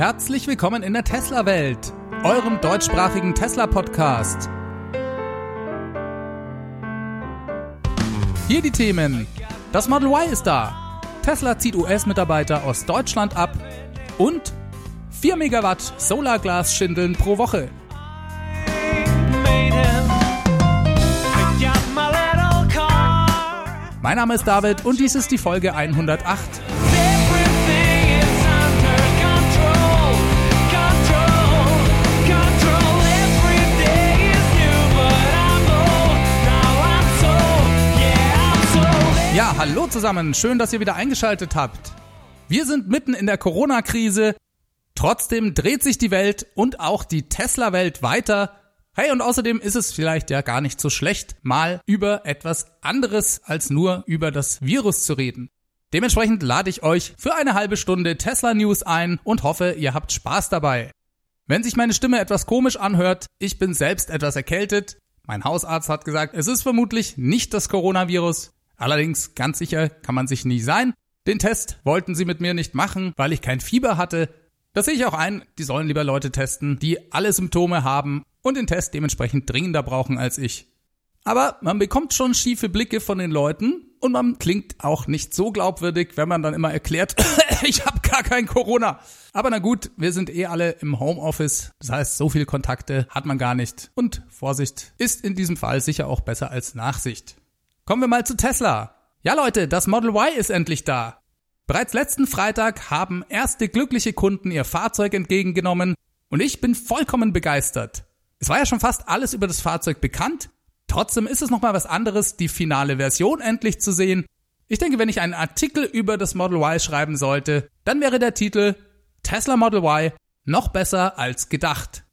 Herzlich willkommen in der Tesla-Welt, eurem deutschsprachigen Tesla-Podcast. Hier die Themen. Das Model Y ist da. Tesla zieht US-Mitarbeiter aus Deutschland ab. Und 4 Megawatt Solarglas-Schindeln pro Woche. Mein Name ist David und dies ist die Folge 108. Ja, hallo zusammen, schön, dass ihr wieder eingeschaltet habt. Wir sind mitten in der Corona-Krise, trotzdem dreht sich die Welt und auch die Tesla-Welt weiter. Hey, und außerdem ist es vielleicht ja gar nicht so schlecht, mal über etwas anderes als nur über das Virus zu reden. Dementsprechend lade ich euch für eine halbe Stunde Tesla News ein und hoffe, ihr habt Spaß dabei. Wenn sich meine Stimme etwas komisch anhört, ich bin selbst etwas erkältet. Mein Hausarzt hat gesagt, es ist vermutlich nicht das Coronavirus. Allerdings ganz sicher kann man sich nie sein. Den Test wollten sie mit mir nicht machen, weil ich kein Fieber hatte. Das sehe ich auch ein, die sollen lieber Leute testen, die alle Symptome haben und den Test dementsprechend dringender brauchen als ich. Aber man bekommt schon schiefe Blicke von den Leuten und man klingt auch nicht so glaubwürdig, wenn man dann immer erklärt, ich habe gar kein Corona. Aber na gut, wir sind eh alle im Homeoffice, das heißt, so viele Kontakte hat man gar nicht. Und Vorsicht ist in diesem Fall sicher auch besser als Nachsicht. Kommen wir mal zu Tesla. Ja Leute, das Model Y ist endlich da. Bereits letzten Freitag haben erste glückliche Kunden ihr Fahrzeug entgegengenommen und ich bin vollkommen begeistert. Es war ja schon fast alles über das Fahrzeug bekannt, trotzdem ist es nochmal was anderes, die finale Version endlich zu sehen. Ich denke, wenn ich einen Artikel über das Model Y schreiben sollte, dann wäre der Titel Tesla Model Y noch besser als gedacht.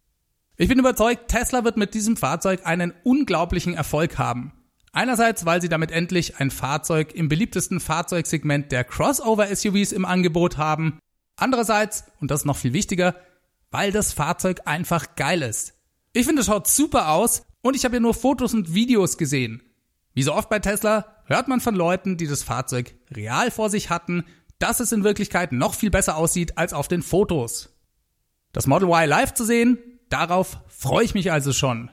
Ich bin überzeugt, Tesla wird mit diesem Fahrzeug einen unglaublichen Erfolg haben. Einerseits, weil sie damit endlich ein Fahrzeug im beliebtesten Fahrzeugsegment der Crossover-SUVs im Angebot haben. Andererseits, und das ist noch viel wichtiger, weil das Fahrzeug einfach geil ist. Ich finde, es schaut super aus und ich habe ja nur Fotos und Videos gesehen. Wie so oft bei Tesla hört man von Leuten, die das Fahrzeug real vor sich hatten, dass es in Wirklichkeit noch viel besser aussieht als auf den Fotos. Das Model Y live zu sehen, darauf freue ich mich also schon.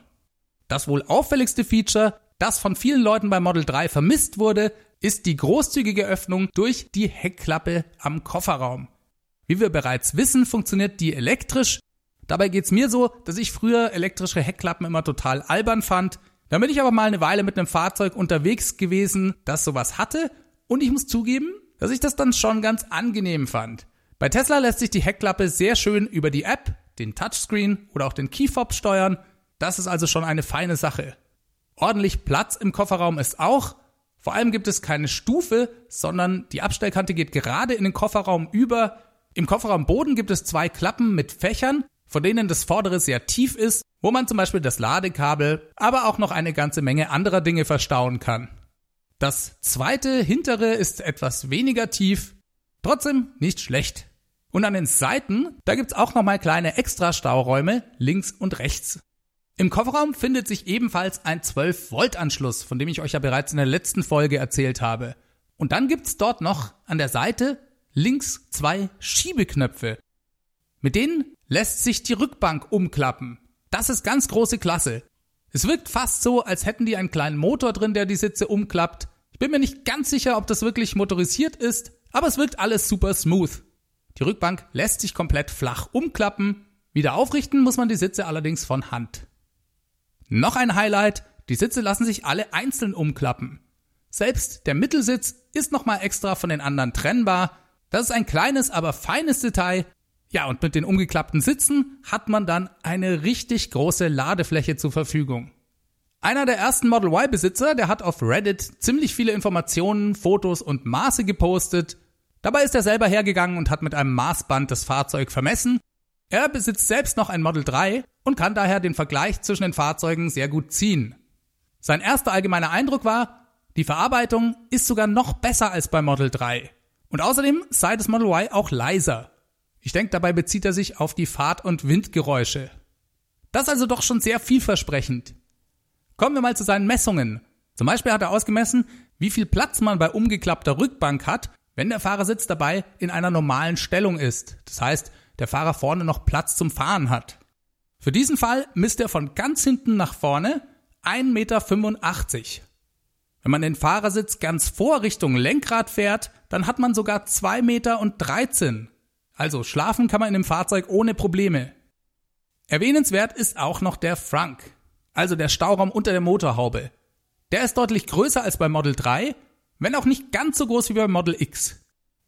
Das wohl auffälligste Feature das von vielen Leuten bei Model 3 vermisst wurde, ist die großzügige Öffnung durch die Heckklappe am Kofferraum. Wie wir bereits wissen, funktioniert die elektrisch. Dabei geht's mir so, dass ich früher elektrische Heckklappen immer total albern fand. Dann bin ich aber mal eine Weile mit einem Fahrzeug unterwegs gewesen, das sowas hatte. Und ich muss zugeben, dass ich das dann schon ganz angenehm fand. Bei Tesla lässt sich die Heckklappe sehr schön über die App, den Touchscreen oder auch den Keyfob steuern. Das ist also schon eine feine Sache. Ordentlich Platz im Kofferraum ist auch. Vor allem gibt es keine Stufe, sondern die Abstellkante geht gerade in den Kofferraum über. Im Kofferraumboden gibt es zwei Klappen mit Fächern, von denen das vordere sehr tief ist, wo man zum Beispiel das Ladekabel, aber auch noch eine ganze Menge anderer Dinge verstauen kann. Das zweite hintere ist etwas weniger tief, trotzdem nicht schlecht. Und an den Seiten, da gibt's auch nochmal kleine Extra-Stauräume links und rechts. Im Kofferraum findet sich ebenfalls ein 12-Volt-Anschluss, von dem ich euch ja bereits in der letzten Folge erzählt habe. Und dann gibt's dort noch an der Seite links zwei Schiebeknöpfe. Mit denen lässt sich die Rückbank umklappen. Das ist ganz große Klasse. Es wirkt fast so, als hätten die einen kleinen Motor drin, der die Sitze umklappt. Ich bin mir nicht ganz sicher, ob das wirklich motorisiert ist, aber es wirkt alles super smooth. Die Rückbank lässt sich komplett flach umklappen. Wieder aufrichten muss man die Sitze allerdings von Hand. Noch ein Highlight, die Sitze lassen sich alle einzeln umklappen. Selbst der Mittelsitz ist nochmal extra von den anderen trennbar. Das ist ein kleines, aber feines Detail. Ja, und mit den umgeklappten Sitzen hat man dann eine richtig große Ladefläche zur Verfügung. Einer der ersten Model Y-Besitzer, der hat auf Reddit ziemlich viele Informationen, Fotos und Maße gepostet. Dabei ist er selber hergegangen und hat mit einem Maßband das Fahrzeug vermessen er besitzt selbst noch ein Model 3 und kann daher den Vergleich zwischen den Fahrzeugen sehr gut ziehen. Sein erster allgemeiner Eindruck war, die Verarbeitung ist sogar noch besser als beim Model 3. Und außerdem sei das Model Y auch leiser. Ich denke, dabei bezieht er sich auf die Fahrt- und Windgeräusche. Das also doch schon sehr vielversprechend. Kommen wir mal zu seinen Messungen. Zum Beispiel hat er ausgemessen, wie viel Platz man bei umgeklappter Rückbank hat, wenn der Fahrersitz dabei in einer normalen Stellung ist. Das heißt, der Fahrer vorne noch Platz zum Fahren hat. Für diesen Fall misst er von ganz hinten nach vorne 1,85 Meter. Wenn man den Fahrersitz ganz vor Richtung Lenkrad fährt, dann hat man sogar 2,13 Meter. Also schlafen kann man in dem Fahrzeug ohne Probleme. Erwähnenswert ist auch noch der Frunk, also der Stauraum unter der Motorhaube. Der ist deutlich größer als bei Model 3, wenn auch nicht ganz so groß wie bei Model X.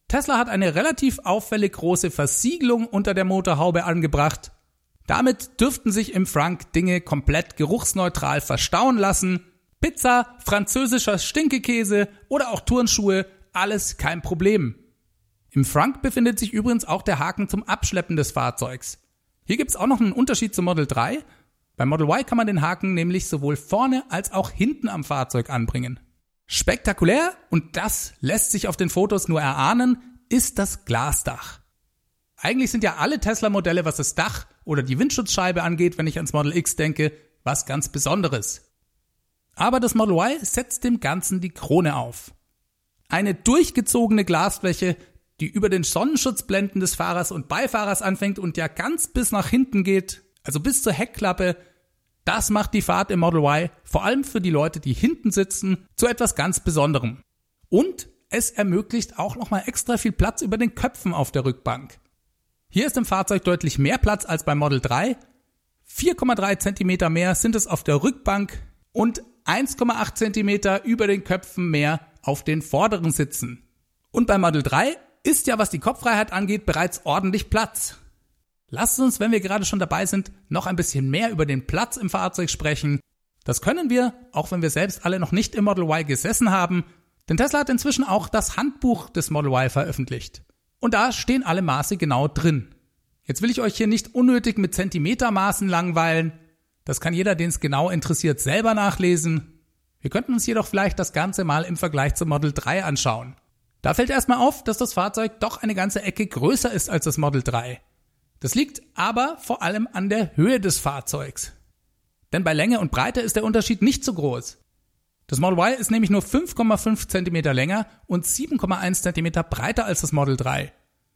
Tesla hat eine relativ auffällig große Versiegelung unter der Motorhaube angebracht. Damit dürften sich im Frunk Dinge komplett geruchsneutral verstauen lassen. Pizza, französischer Stinkekäse oder auch Turnschuhe, alles kein Problem. Im Frunk befindet sich übrigens auch der Haken zum Abschleppen des Fahrzeugs. Hier gibt's auch noch einen Unterschied zum Model 3. Beim Model Y kann man den Haken nämlich sowohl vorne als auch hinten am Fahrzeug anbringen. Spektakulär, und das lässt sich auf den Fotos nur erahnen, ist das Glasdach. Eigentlich sind ja alle Tesla-Modelle, was das Dach oder die Windschutzscheibe angeht, wenn ich ans Model X denke, was ganz Besonderes. Aber das Model Y setzt dem Ganzen die Krone auf. Eine durchgezogene Glasfläche, die über den Sonnenschutzblenden des Fahrers und Beifahrers anfängt und ja ganz bis nach hinten geht, also bis zur Heckklappe, das macht die Fahrt im Model Y, vor allem für die Leute, die hinten sitzen, zu etwas ganz Besonderem. Und es ermöglicht auch nochmal extra viel Platz über den Köpfen auf der Rückbank. Hier ist im Fahrzeug deutlich mehr Platz als beim Model 3. 4,3 cm mehr sind es auf der Rückbank und 1,8 cm über den Köpfen mehr auf den vorderen Sitzen. Und beim Model 3 ist ja, was die Kopffreiheit angeht, bereits ordentlich Platz. Lasst uns, wenn wir gerade schon dabei sind, noch ein bisschen mehr über den Platz im Fahrzeug sprechen. Das können wir, auch wenn wir selbst alle noch nicht im Model Y gesessen haben, denn Tesla hat inzwischen auch das Handbuch des Model Y veröffentlicht. Und da stehen alle Maße genau drin. Jetzt will ich euch hier nicht unnötig mit Zentimetermaßen langweilen. Das kann jeder, den es genau interessiert, selber nachlesen. Wir könnten uns jedoch vielleicht das Ganze mal im Vergleich zum Model 3 anschauen. Da fällt erstmal auf, dass das Fahrzeug doch eine ganze Ecke größer ist als das Model 3. Das liegt aber vor allem an der Höhe des Fahrzeugs. Denn bei Länge und Breite ist der Unterschied nicht so groß. Das Model Y ist nämlich nur 5,5 cm länger und 7,1 cm breiter als das Model 3.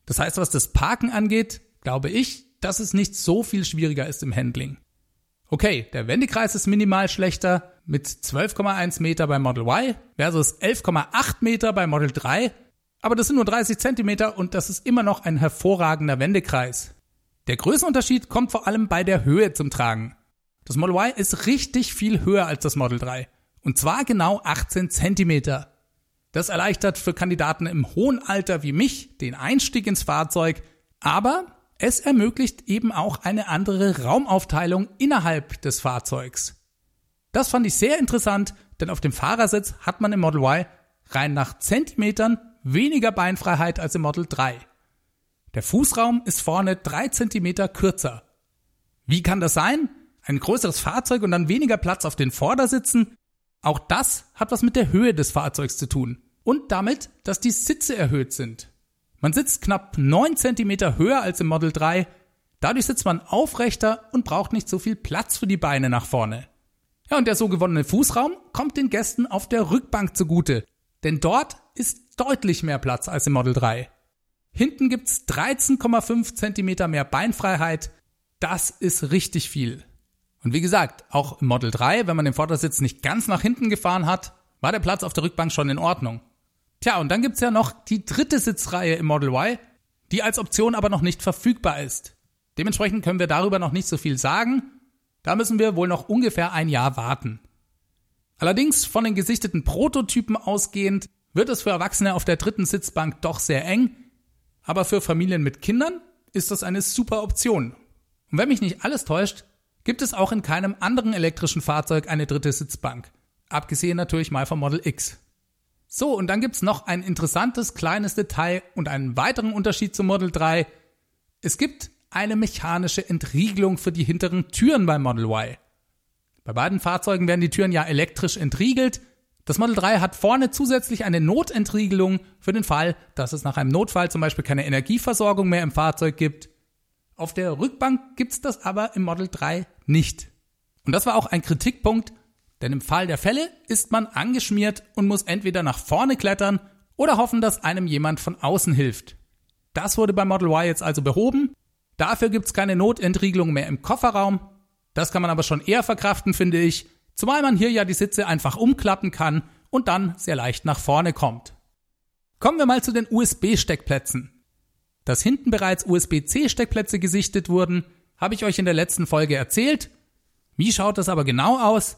Das heißt, was das Parken angeht, glaube ich, dass es nicht so viel schwieriger ist im Handling. Okay, der Wendekreis ist minimal schlechter mit 12,1 Meter beim Model Y versus 11,8 Meter beim Model 3, aber das sind nur 30 Zentimeter und das ist immer noch ein hervorragender Wendekreis. Der Größenunterschied kommt vor allem bei der Höhe zum Tragen. Das Model Y ist richtig viel höher als das Model 3. Und zwar genau 18 Zentimeter. Das erleichtert für Kandidaten im hohen Alter wie mich den Einstieg ins Fahrzeug, aber es ermöglicht eben auch eine andere Raumaufteilung innerhalb des Fahrzeugs. Das fand ich sehr interessant, denn auf dem Fahrersitz hat man im Model Y rein nach Zentimetern weniger Beinfreiheit als im Model 3. Der Fußraum ist vorne drei Zentimeter kürzer. Wie kann das sein? Ein größeres Fahrzeug und dann weniger Platz auf den Vordersitzen? Auch das hat was mit der Höhe des Fahrzeugs zu tun. Und damit, dass die Sitze erhöht sind. Man sitzt knapp neun Zentimeter höher als im Model 3. Dadurch sitzt man aufrechter und braucht nicht so viel Platz für die Beine nach vorne. Ja, und der so gewonnene Fußraum kommt den Gästen auf der Rückbank zugute. Denn dort ist deutlich mehr Platz als im Model 3. Hinten gibt's 13,5 Zentimeter mehr Beinfreiheit. Das ist richtig viel. Und wie gesagt, auch im Model 3, wenn man den Vordersitz nicht ganz nach hinten gefahren hat, war der Platz auf der Rückbank schon in Ordnung. Tja, und dann gibt's ja noch die dritte Sitzreihe im Model Y, die als Option aber noch nicht verfügbar ist. Dementsprechend können wir darüber noch nicht so viel sagen. Da müssen wir wohl noch ungefähr ein Jahr warten. Allerdings von den gesichteten Prototypen ausgehend wird es für Erwachsene auf der dritten Sitzbank doch sehr eng aber für Familien mit Kindern ist das eine super Option. Und wenn mich nicht alles täuscht, gibt es auch in keinem anderen elektrischen Fahrzeug eine dritte Sitzbank. Abgesehen natürlich mal vom Model X. So, und dann gibt's noch ein interessantes kleines Detail und einen weiteren Unterschied zum Model 3. Es gibt eine mechanische Entriegelung für die hinteren Türen beim Model Y. Bei beiden Fahrzeugen werden die Türen ja elektrisch entriegelt das Model 3 hat vorne zusätzlich eine Notentriegelung für den Fall, dass es nach einem Notfall zum Beispiel keine Energieversorgung mehr im Fahrzeug gibt. Auf der Rückbank gibt's das aber im Model 3 nicht. Und das war auch ein Kritikpunkt, denn im Fall der Fälle ist man angeschmiert und muss entweder nach vorne klettern oder hoffen, dass einem jemand von außen hilft. Das wurde beim Model Y jetzt also behoben. Dafür gibt's keine Notentriegelung mehr im Kofferraum. Das kann man aber schon eher verkraften, finde ich. Zumal man hier ja die Sitze einfach umklappen kann und dann sehr leicht nach vorne kommt. Kommen wir mal zu den USB-Steckplätzen. Dass hinten bereits USB-C-Steckplätze gesichtet wurden, habe ich euch in der letzten Folge erzählt. Wie schaut das aber genau aus?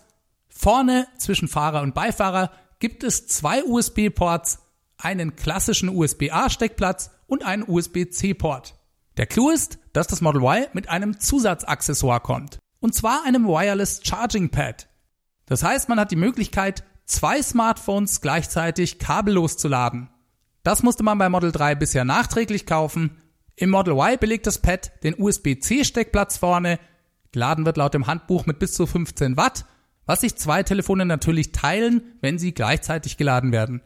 Vorne zwischen Fahrer und Beifahrer gibt es zwei USB-Ports, einen klassischen USB-A-Steckplatz und einen USB-C-Port. Der Clou ist, dass das Model Y mit einem Zusatzaccessoire kommt. Und zwar einem Wireless Charging Pad. Das heißt, man hat die Möglichkeit, zwei Smartphones gleichzeitig kabellos zu laden. Das musste man bei Model 3 bisher nachträglich kaufen. Im Model Y belegt das Pad den USB-C-Steckplatz vorne. Geladen wird laut dem Handbuch mit bis zu 15 Watt, was sich zwei Telefone natürlich teilen, wenn sie gleichzeitig geladen werden.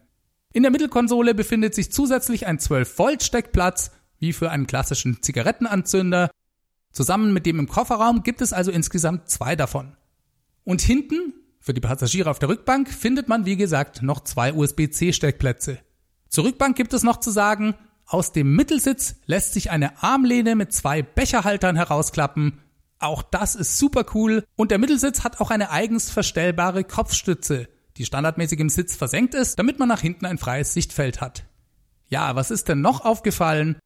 In der Mittelkonsole befindet sich zusätzlich ein 12-Volt-Steckplatz, wie für einen klassischen Zigarettenanzünder. Zusammen mit dem im Kofferraum gibt es also insgesamt zwei davon. Und hinten, für die Passagiere auf der Rückbank, findet man wie gesagt noch zwei USB-C-Steckplätze. Zur Rückbank gibt es noch zu sagen, aus dem Mittelsitz lässt sich eine Armlehne mit zwei Becherhaltern herausklappen. Auch das ist super cool und der Mittelsitz hat auch eine eigens verstellbare Kopfstütze, die standardmäßig im Sitz versenkt ist, damit man nach hinten ein freies Sichtfeld hat. Ja, was ist denn noch aufgefallen?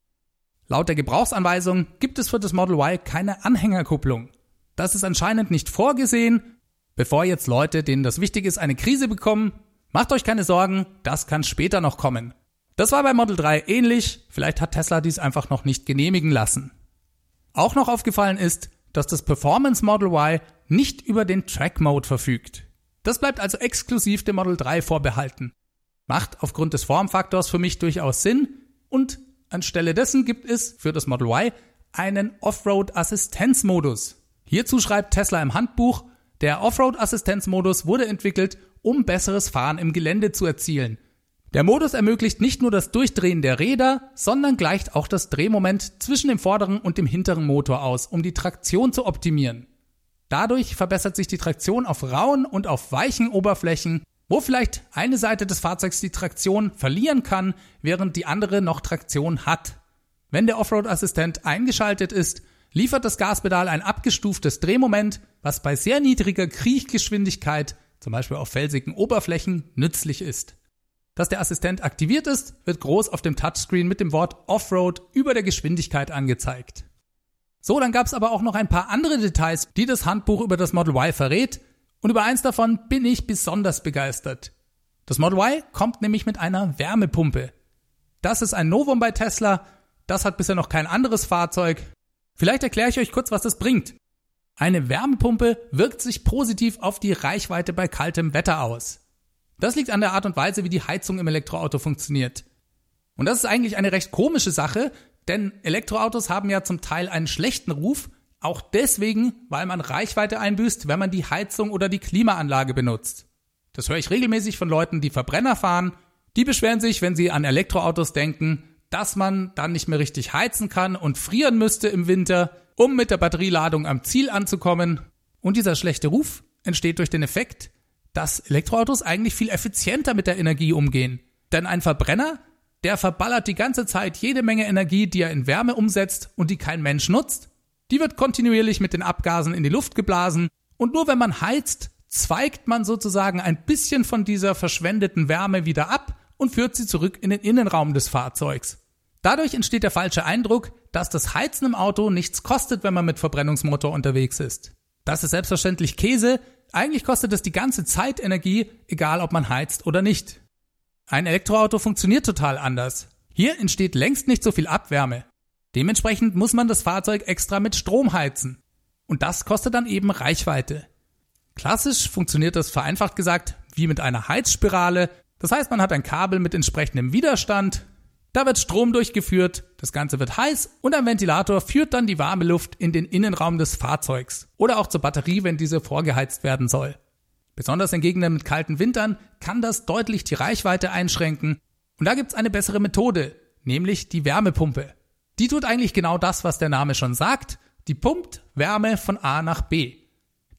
Laut der Gebrauchsanweisung gibt es für das Model Y keine Anhängerkupplung. Das ist anscheinend nicht vorgesehen. Bevor jetzt Leute, denen das wichtig ist, eine Krise bekommen, macht euch keine Sorgen, das kann später noch kommen. Das war bei Model 3 ähnlich, vielleicht hat Tesla dies einfach noch nicht genehmigen lassen. Auch noch aufgefallen ist, dass das Performance Model Y nicht über den Track Mode verfügt. Das bleibt also exklusiv dem Model 3 vorbehalten. Macht aufgrund des Formfaktors für mich durchaus Sinn und anstelle dessen gibt es für das Model Y einen Offroad-Assistenzmodus. Hierzu schreibt Tesla im Handbuch, der Offroad-Assistenzmodus wurde entwickelt, um besseres Fahren im Gelände zu erzielen. Der Modus ermöglicht nicht nur das Durchdrehen der Räder, sondern gleicht auch das Drehmoment zwischen dem vorderen und dem hinteren Motor aus, um die Traktion zu optimieren. Dadurch verbessert sich die Traktion auf rauen und auf weichen Oberflächen, wo vielleicht eine Seite des Fahrzeugs die Traktion verlieren kann, während die andere noch Traktion hat. Wenn der Offroad-Assistent eingeschaltet ist, liefert das Gaspedal ein abgestuftes Drehmoment, was bei sehr niedriger Kriechgeschwindigkeit, zum Beispiel auf felsigen Oberflächen, nützlich ist. Dass der Assistent aktiviert ist, wird groß auf dem Touchscreen mit dem Wort Offroad über der Geschwindigkeit angezeigt. So, dann gab es aber auch noch ein paar andere Details, die das Handbuch über das Model Y verrät, und über eins davon bin ich besonders begeistert. Das Model Y kommt nämlich mit einer Wärmepumpe. Das ist ein Novum bei Tesla, das hat bisher noch kein anderes Fahrzeug. Vielleicht erkläre ich euch kurz, was das bringt. Eine Wärmepumpe wirkt sich positiv auf die Reichweite bei kaltem Wetter aus. Das liegt an der Art und Weise, wie die Heizung im Elektroauto funktioniert. Und das ist eigentlich eine recht komische Sache, denn Elektroautos haben ja zum Teil einen schlechten Ruf, auch deswegen, weil man Reichweite einbüßt, wenn man die Heizung oder die Klimaanlage benutzt. Das höre ich regelmäßig von Leuten, die Verbrenner fahren. Die beschweren sich, wenn sie an Elektroautos denken, dass man dann nicht mehr richtig heizen kann und frieren müsste im Winter, um mit der Batterieladung am Ziel anzukommen. Und dieser schlechte Ruf entsteht durch den Effekt, dass Elektroautos eigentlich viel effizienter mit der Energie umgehen. Denn ein Verbrenner, der verballert die ganze Zeit jede Menge Energie, die er in Wärme umsetzt und die kein Mensch nutzt. Die wird kontinuierlich mit den Abgasen in die Luft geblasen und nur wenn man heizt, zweigt man sozusagen ein bisschen von dieser verschwendeten Wärme wieder ab und führt sie zurück in den Innenraum des Fahrzeugs. Dadurch entsteht der falsche Eindruck, dass das Heizen im Auto nichts kostet, wenn man mit Verbrennungsmotor unterwegs ist. Das ist selbstverständlich Käse, eigentlich kostet es die ganze Zeit Energie, egal ob man heizt oder nicht. Ein Elektroauto funktioniert total anders. Hier entsteht längst nicht so viel Abwärme. Dementsprechend muss man das Fahrzeug extra mit Strom heizen. Und das kostet dann eben Reichweite. Klassisch funktioniert das vereinfacht gesagt wie mit einer Heizspirale. Das heißt, man hat ein Kabel mit entsprechendem Widerstand, da wird Strom durchgeführt, das Ganze wird heiß und ein Ventilator führt dann die warme Luft in den Innenraum des Fahrzeugs oder auch zur Batterie, wenn diese vorgeheizt werden soll. Besonders in Gegenden mit kalten Wintern kann das deutlich die Reichweite einschränken und da gibt's eine bessere Methode, nämlich die Wärmepumpe. Die tut eigentlich genau das, was der Name schon sagt, die pumpt Wärme von A nach B.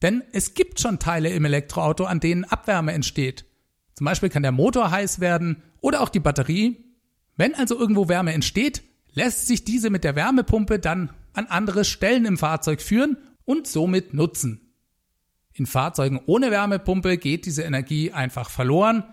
Denn es gibt schon Teile im Elektroauto, an denen Abwärme entsteht. Zum Beispiel kann der Motor heiß werden oder auch die Batterie wenn also irgendwo Wärme entsteht, lässt sich diese mit der Wärmepumpe dann an andere Stellen im Fahrzeug führen und somit nutzen. In Fahrzeugen ohne Wärmepumpe geht diese Energie einfach verloren.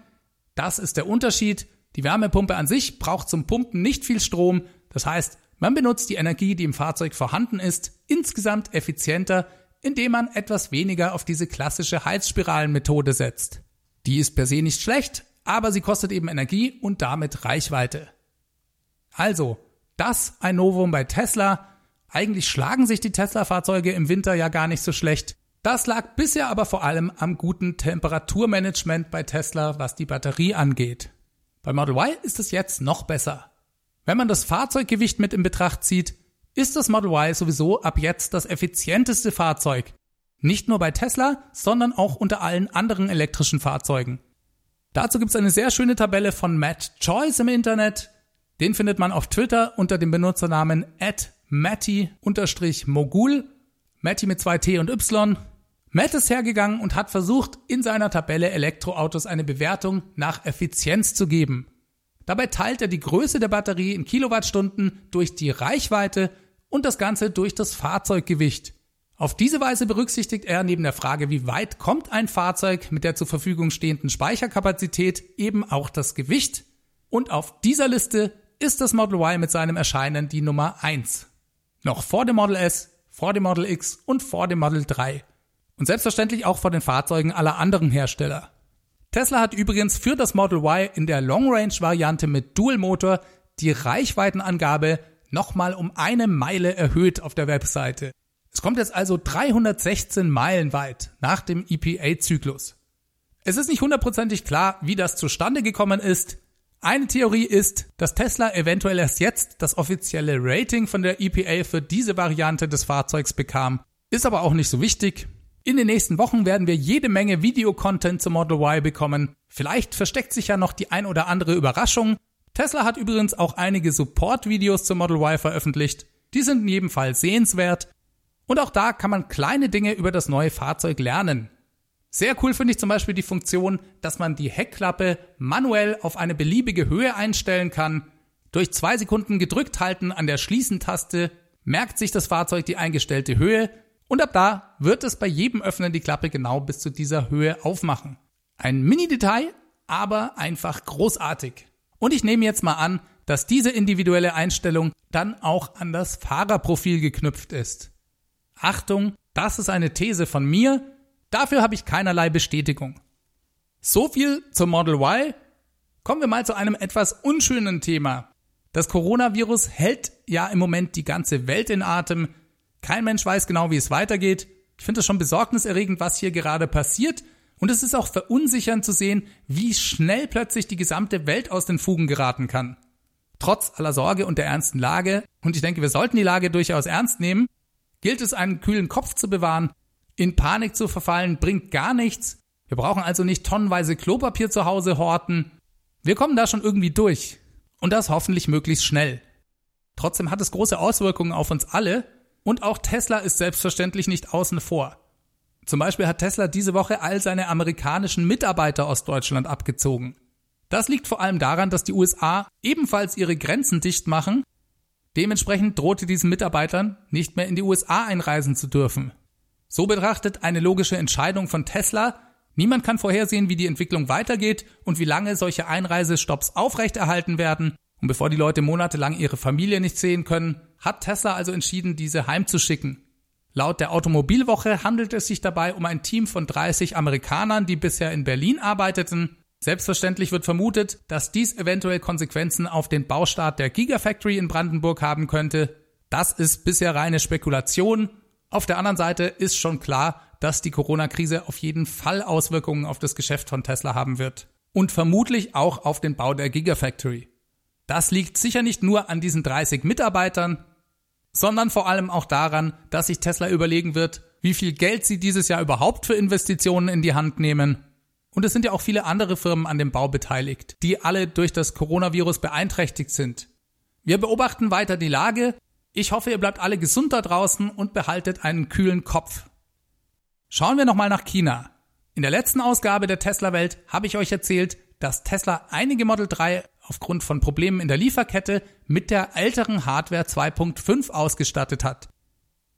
Das ist der Unterschied. Die Wärmepumpe an sich braucht zum Pumpen nicht viel Strom. Das heißt, man benutzt die Energie, die im Fahrzeug vorhanden ist, insgesamt effizienter, indem man etwas weniger auf diese klassische Heizspiralenmethode setzt. Die ist per se nicht schlecht, aber sie kostet eben Energie und damit Reichweite. Also, das ein Novum bei Tesla. Eigentlich schlagen sich die Tesla-Fahrzeuge im Winter ja gar nicht so schlecht. Das lag bisher aber vor allem am guten Temperaturmanagement bei Tesla, was die Batterie angeht. Bei Model Y ist es jetzt noch besser. Wenn man das Fahrzeuggewicht mit in Betracht zieht, ist das Model Y sowieso ab jetzt das effizienteste Fahrzeug. Nicht nur bei Tesla, sondern auch unter allen anderen elektrischen Fahrzeugen. Dazu gibt es eine sehr schöne Tabelle von Matt Choice im Internet. Den findet man auf Twitter unter dem Benutzernamen at Matty-Mogul. Matty mit zwei T und Y. Matt ist hergegangen und hat versucht, in seiner Tabelle Elektroautos eine Bewertung nach Effizienz zu geben. Dabei teilt er die Größe der Batterie in Kilowattstunden durch die Reichweite und das Ganze durch das Fahrzeuggewicht. Auf diese Weise berücksichtigt er neben der Frage, wie weit kommt ein Fahrzeug mit der zur Verfügung stehenden Speicherkapazität eben auch das Gewicht. Und auf dieser Liste ist das Model Y mit seinem Erscheinen die Nummer 1. Noch vor dem Model S, vor dem Model X und vor dem Model 3 und selbstverständlich auch vor den Fahrzeugen aller anderen Hersteller. Tesla hat übrigens für das Model Y in der Long Range Variante mit Dual Motor die Reichweitenangabe nochmal um eine Meile erhöht auf der Webseite. Es kommt jetzt also 316 Meilen weit nach dem EPA-Zyklus. Es ist nicht hundertprozentig klar, wie das zustande gekommen ist. Eine Theorie ist, dass Tesla eventuell erst jetzt das offizielle Rating von der EPA für diese Variante des Fahrzeugs bekam. Ist aber auch nicht so wichtig. In den nächsten Wochen werden wir jede Menge Videocontent zum Model Y bekommen. Vielleicht versteckt sich ja noch die ein oder andere Überraschung. Tesla hat übrigens auch einige Support-Videos zum Model Y veröffentlicht. Die sind in jedem Fall sehenswert. Und auch da kann man kleine Dinge über das neue Fahrzeug lernen. Sehr cool finde ich zum Beispiel die Funktion, dass man die Heckklappe manuell auf eine beliebige Höhe einstellen kann. Durch zwei Sekunden gedrückt halten an der Schließen-Taste merkt sich das Fahrzeug die eingestellte Höhe und ab da wird es bei jedem Öffnen die Klappe genau bis zu dieser Höhe aufmachen. Ein Mini-Detail, aber einfach großartig. Und ich nehme jetzt mal an, dass diese individuelle Einstellung dann auch an das Fahrerprofil geknüpft ist. Achtung, das ist eine These von mir, dafür habe ich keinerlei Bestätigung. So viel zum Model Y. Kommen wir mal zu einem etwas unschönen Thema. Das Coronavirus hält ja im Moment die ganze Welt in Atem. Kein Mensch weiß genau, wie es weitergeht. Ich finde es schon besorgniserregend, was hier gerade passiert. Und es ist auch verunsichernd zu sehen, wie schnell plötzlich die gesamte Welt aus den Fugen geraten kann. Trotz aller Sorge und der ernsten Lage, und ich denke, wir sollten die Lage durchaus ernst nehmen, gilt es, einen kühlen Kopf zu bewahren. In Panik zu verfallen bringt gar nichts. Wir brauchen also nicht tonnenweise Klopapier zu Hause horten. Wir kommen da schon irgendwie durch. Und das hoffentlich möglichst schnell. Trotzdem hat es große Auswirkungen auf uns alle und auch Tesla ist selbstverständlich nicht außen vor. Zum Beispiel hat Tesla diese Woche all seine amerikanischen Mitarbeiter aus Deutschland abgezogen. Das liegt vor allem daran, dass die USA ebenfalls ihre Grenzen dicht machen. Dementsprechend drohte diesen Mitarbeitern nicht mehr in die USA einreisen zu dürfen. So betrachtet eine logische Entscheidung von Tesla, niemand kann vorhersehen, wie die Entwicklung weitergeht und wie lange solche Einreisestopps aufrechterhalten werden. Und bevor die Leute monatelang ihre Familie nicht sehen können, hat Tesla also entschieden, diese heimzuschicken. Laut der Automobilwoche handelt es sich dabei um ein Team von 30 Amerikanern, die bisher in Berlin arbeiteten. Selbstverständlich wird vermutet, dass dies eventuell Konsequenzen auf den Baustart der Gigafactory in Brandenburg haben könnte. Das ist bisher reine Spekulation. Auf der anderen Seite ist schon klar, dass die Corona-Krise auf jeden Fall Auswirkungen auf das Geschäft von Tesla haben wird. Und vermutlich auch auf den Bau der Gigafactory. Das liegt sicher nicht nur an diesen 30 Mitarbeitern, sondern vor allem auch daran, dass sich Tesla überlegen wird, wie viel Geld sie dieses Jahr überhaupt für Investitionen in die Hand nehmen. Und es sind ja auch viele andere Firmen an dem Bau beteiligt, die alle durch das Coronavirus beeinträchtigt sind. Wir beobachten weiter die Lage. Ich hoffe, ihr bleibt alle gesund da draußen und behaltet einen kühlen Kopf. Schauen wir nochmal nach China. In der letzten Ausgabe der Tesla Welt habe ich euch erzählt, dass Tesla einige Model 3 aufgrund von Problemen in der Lieferkette mit der älteren Hardware 2.5 ausgestattet hat.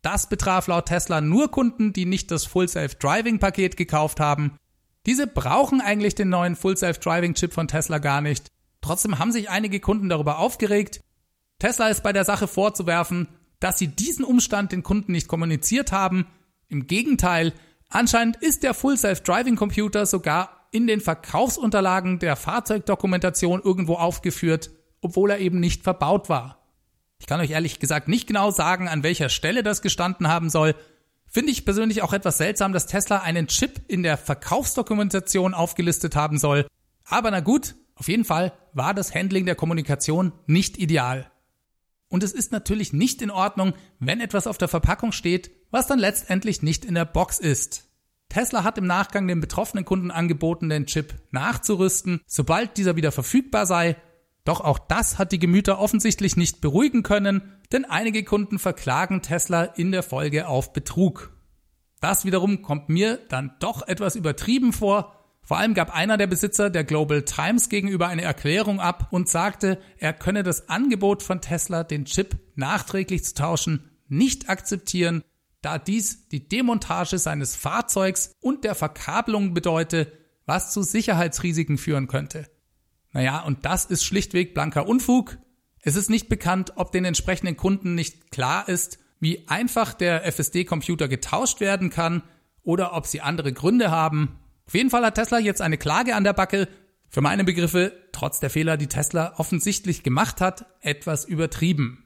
Das betraf laut Tesla nur Kunden, die nicht das Full Self Driving Paket gekauft haben. Diese brauchen eigentlich den neuen Full Self Driving Chip von Tesla gar nicht. Trotzdem haben sich einige Kunden darüber aufgeregt. Tesla ist bei der Sache vorzuwerfen, dass sie diesen Umstand den Kunden nicht kommuniziert haben. Im Gegenteil, anscheinend ist der Full Self Driving Computer sogar in den Verkaufsunterlagen der Fahrzeugdokumentation irgendwo aufgeführt, obwohl er eben nicht verbaut war. Ich kann euch ehrlich gesagt nicht genau sagen, an welcher Stelle das gestanden haben soll. Finde ich persönlich auch etwas seltsam, dass Tesla einen Chip in der Verkaufsdokumentation aufgelistet haben soll. Aber na gut, auf jeden Fall war das Handling der Kommunikation nicht ideal. Und es ist natürlich nicht in Ordnung, wenn etwas auf der Verpackung steht, was dann letztendlich nicht in der Box ist. Tesla hat im Nachgang den betroffenen Kunden angeboten, den Chip nachzurüsten, sobald dieser wieder verfügbar sei doch auch das hat die Gemüter offensichtlich nicht beruhigen können, denn einige Kunden verklagen Tesla in der Folge auf Betrug. Das wiederum kommt mir dann doch etwas übertrieben vor. Vor allem gab einer der Besitzer der Global Times gegenüber eine Erklärung ab und sagte, er könne das Angebot von Tesla, den Chip nachträglich zu tauschen, nicht akzeptieren, da dies die Demontage seines Fahrzeugs und der Verkabelung bedeute, was zu Sicherheitsrisiken führen könnte. Naja, und das ist schlichtweg blanker Unfug. Es ist nicht bekannt, ob den entsprechenden Kunden nicht klar ist, wie einfach der FSD-Computer getauscht werden kann oder ob sie andere Gründe haben. Auf jeden Fall hat Tesla jetzt eine Klage an der Backe. Für meine Begriffe, trotz der Fehler, die Tesla offensichtlich gemacht hat, etwas übertrieben.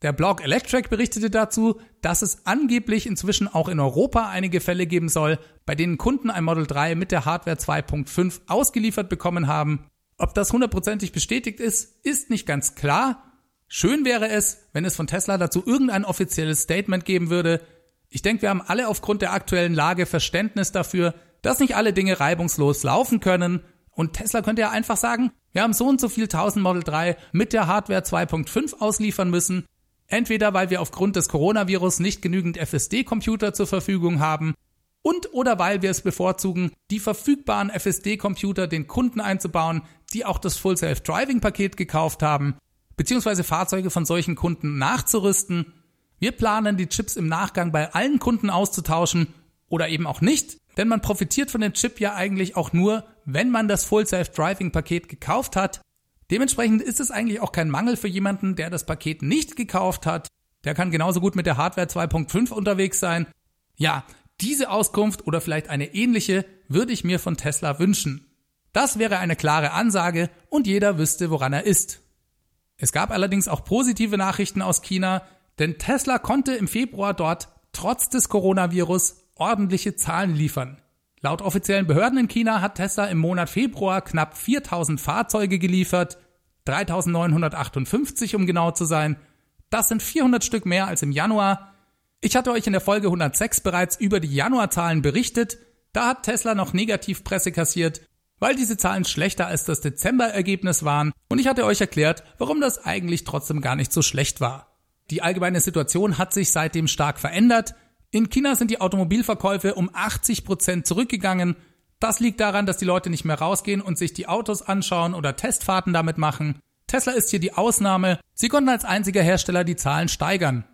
Der Blog Electric berichtete dazu, dass es angeblich inzwischen auch in Europa einige Fälle geben soll, bei denen Kunden ein Model 3 mit der Hardware 2.5 ausgeliefert bekommen haben ob das hundertprozentig bestätigt ist, ist nicht ganz klar. Schön wäre es, wenn es von Tesla dazu irgendein offizielles Statement geben würde. Ich denke, wir haben alle aufgrund der aktuellen Lage Verständnis dafür, dass nicht alle Dinge reibungslos laufen können. Und Tesla könnte ja einfach sagen, wir haben so und so viel 1000 Model 3 mit der Hardware 2.5 ausliefern müssen. Entweder weil wir aufgrund des Coronavirus nicht genügend FSD-Computer zur Verfügung haben und oder weil wir es bevorzugen, die verfügbaren FSD-Computer den Kunden einzubauen, die auch das Full Self-Driving-Paket gekauft haben, beziehungsweise Fahrzeuge von solchen Kunden nachzurüsten. Wir planen, die Chips im Nachgang bei allen Kunden auszutauschen oder eben auch nicht, denn man profitiert von dem Chip ja eigentlich auch nur, wenn man das Full Self-Driving-Paket gekauft hat. Dementsprechend ist es eigentlich auch kein Mangel für jemanden, der das Paket nicht gekauft hat. Der kann genauso gut mit der Hardware 2.5 unterwegs sein. Ja, diese Auskunft oder vielleicht eine ähnliche würde ich mir von Tesla wünschen. Das wäre eine klare Ansage und jeder wüsste, woran er ist. Es gab allerdings auch positive Nachrichten aus China, denn Tesla konnte im Februar dort trotz des Coronavirus ordentliche Zahlen liefern. Laut offiziellen Behörden in China hat Tesla im Monat Februar knapp 4000 Fahrzeuge geliefert, 3958 um genau zu sein. Das sind 400 Stück mehr als im Januar ich hatte euch in der Folge 106 bereits über die Januarzahlen berichtet. Da hat Tesla noch Negativpresse kassiert, weil diese Zahlen schlechter als das Dezemberergebnis waren und ich hatte euch erklärt, warum das eigentlich trotzdem gar nicht so schlecht war. Die allgemeine Situation hat sich seitdem stark verändert. In China sind die Automobilverkäufe um 80 Prozent zurückgegangen. Das liegt daran, dass die Leute nicht mehr rausgehen und sich die Autos anschauen oder Testfahrten damit machen. Tesla ist hier die Ausnahme. Sie konnten als einziger Hersteller die Zahlen steigern.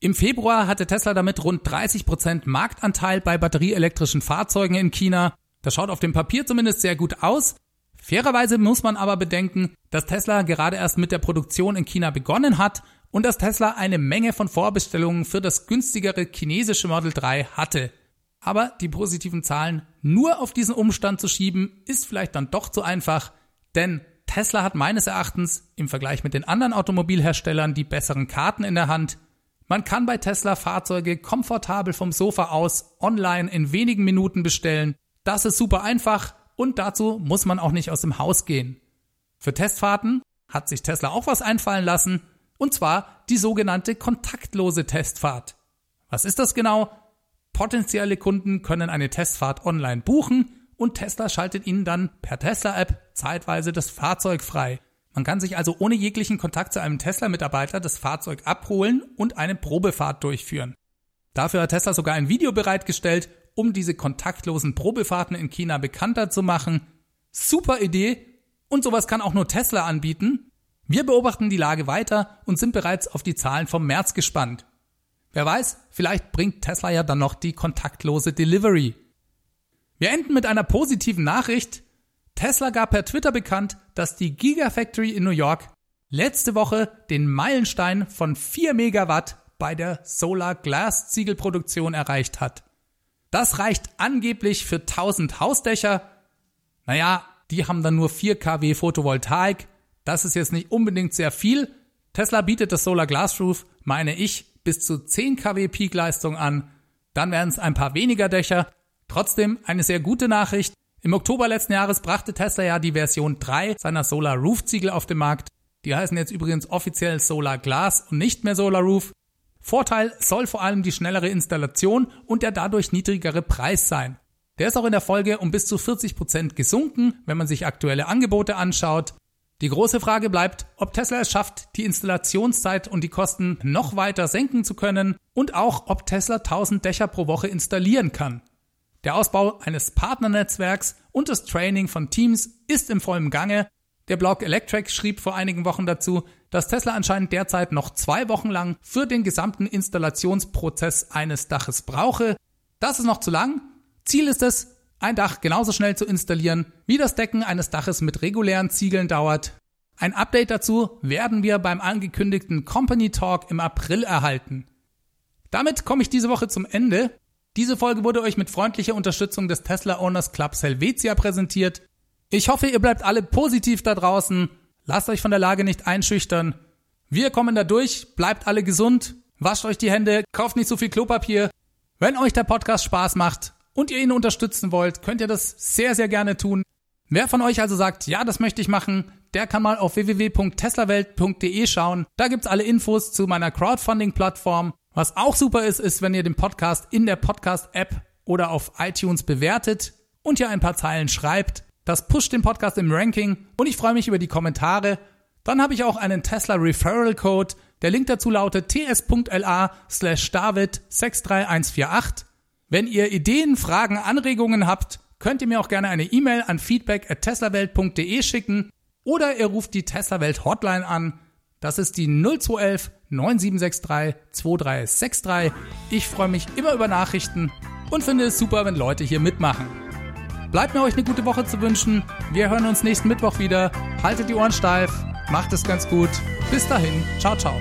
Im Februar hatte Tesla damit rund 30% Marktanteil bei batterieelektrischen Fahrzeugen in China. Das schaut auf dem Papier zumindest sehr gut aus. Fairerweise muss man aber bedenken, dass Tesla gerade erst mit der Produktion in China begonnen hat und dass Tesla eine Menge von Vorbestellungen für das günstigere chinesische Model 3 hatte. Aber die positiven Zahlen nur auf diesen Umstand zu schieben, ist vielleicht dann doch zu einfach, denn Tesla hat meines Erachtens im Vergleich mit den anderen Automobilherstellern die besseren Karten in der Hand. Man kann bei Tesla Fahrzeuge komfortabel vom Sofa aus online in wenigen Minuten bestellen. Das ist super einfach und dazu muss man auch nicht aus dem Haus gehen. Für Testfahrten hat sich Tesla auch was einfallen lassen, und zwar die sogenannte kontaktlose Testfahrt. Was ist das genau? Potenzielle Kunden können eine Testfahrt online buchen und Tesla schaltet ihnen dann per Tesla-App zeitweise das Fahrzeug frei. Man kann sich also ohne jeglichen Kontakt zu einem Tesla-Mitarbeiter das Fahrzeug abholen und eine Probefahrt durchführen. Dafür hat Tesla sogar ein Video bereitgestellt, um diese kontaktlosen Probefahrten in China bekannter zu machen. Super Idee. Und sowas kann auch nur Tesla anbieten. Wir beobachten die Lage weiter und sind bereits auf die Zahlen vom März gespannt. Wer weiß, vielleicht bringt Tesla ja dann noch die kontaktlose Delivery. Wir enden mit einer positiven Nachricht. Tesla gab per Twitter bekannt, dass die Gigafactory in New York letzte Woche den Meilenstein von 4 Megawatt bei der Solar Glass Ziegelproduktion erreicht hat. Das reicht angeblich für 1000 Hausdächer. Naja, die haben dann nur 4 kW Photovoltaik. Das ist jetzt nicht unbedingt sehr viel. Tesla bietet das Solar Glass Roof, meine ich, bis zu 10 kW Peakleistung an. Dann wären es ein paar weniger Dächer. Trotzdem eine sehr gute Nachricht. Im Oktober letzten Jahres brachte Tesla ja die Version 3 seiner Solar Roof Ziegel auf den Markt. Die heißen jetzt übrigens offiziell Solar Glass und nicht mehr Solar Roof. Vorteil soll vor allem die schnellere Installation und der dadurch niedrigere Preis sein. Der ist auch in der Folge um bis zu 40 Prozent gesunken, wenn man sich aktuelle Angebote anschaut. Die große Frage bleibt, ob Tesla es schafft, die Installationszeit und die Kosten noch weiter senken zu können und auch, ob Tesla 1000 Dächer pro Woche installieren kann. Der Ausbau eines Partnernetzwerks und das Training von Teams ist im vollen Gange der Blog Electric schrieb vor einigen Wochen dazu, dass Tesla anscheinend derzeit noch zwei Wochen lang für den gesamten Installationsprozess eines Daches brauche. Das ist noch zu lang. Ziel ist es, ein Dach genauso schnell zu installieren, wie das Decken eines Daches mit regulären Ziegeln dauert. Ein Update dazu werden wir beim angekündigten Company Talk im April erhalten. Damit komme ich diese Woche zum Ende. Diese Folge wurde euch mit freundlicher Unterstützung des Tesla Owners Clubs Helvetia präsentiert. Ich hoffe, ihr bleibt alle positiv da draußen. Lasst euch von der Lage nicht einschüchtern. Wir kommen da durch. Bleibt alle gesund. Wascht euch die Hände. Kauft nicht so viel Klopapier. Wenn euch der Podcast Spaß macht und ihr ihn unterstützen wollt, könnt ihr das sehr, sehr gerne tun. Wer von euch also sagt, ja, das möchte ich machen, der kann mal auf www.teslawelt.de schauen. Da gibt's alle Infos zu meiner Crowdfunding-Plattform. Was auch super ist, ist, wenn ihr den Podcast in der Podcast-App oder auf iTunes bewertet und hier ein paar Zeilen schreibt. Das pusht den Podcast im Ranking und ich freue mich über die Kommentare. Dann habe ich auch einen Tesla Referral Code. Der Link dazu lautet ts.la slash david 63148. Wenn ihr Ideen, Fragen, Anregungen habt, könnt ihr mir auch gerne eine E-Mail an feedback at teslawelt.de schicken oder ihr ruft die Tesla Welt Hotline an. Das ist die 0211 9763 2363. Ich freue mich immer über Nachrichten und finde es super, wenn Leute hier mitmachen. Bleibt mir euch eine gute Woche zu wünschen. Wir hören uns nächsten Mittwoch wieder. Haltet die Ohren steif. Macht es ganz gut. Bis dahin. Ciao, ciao.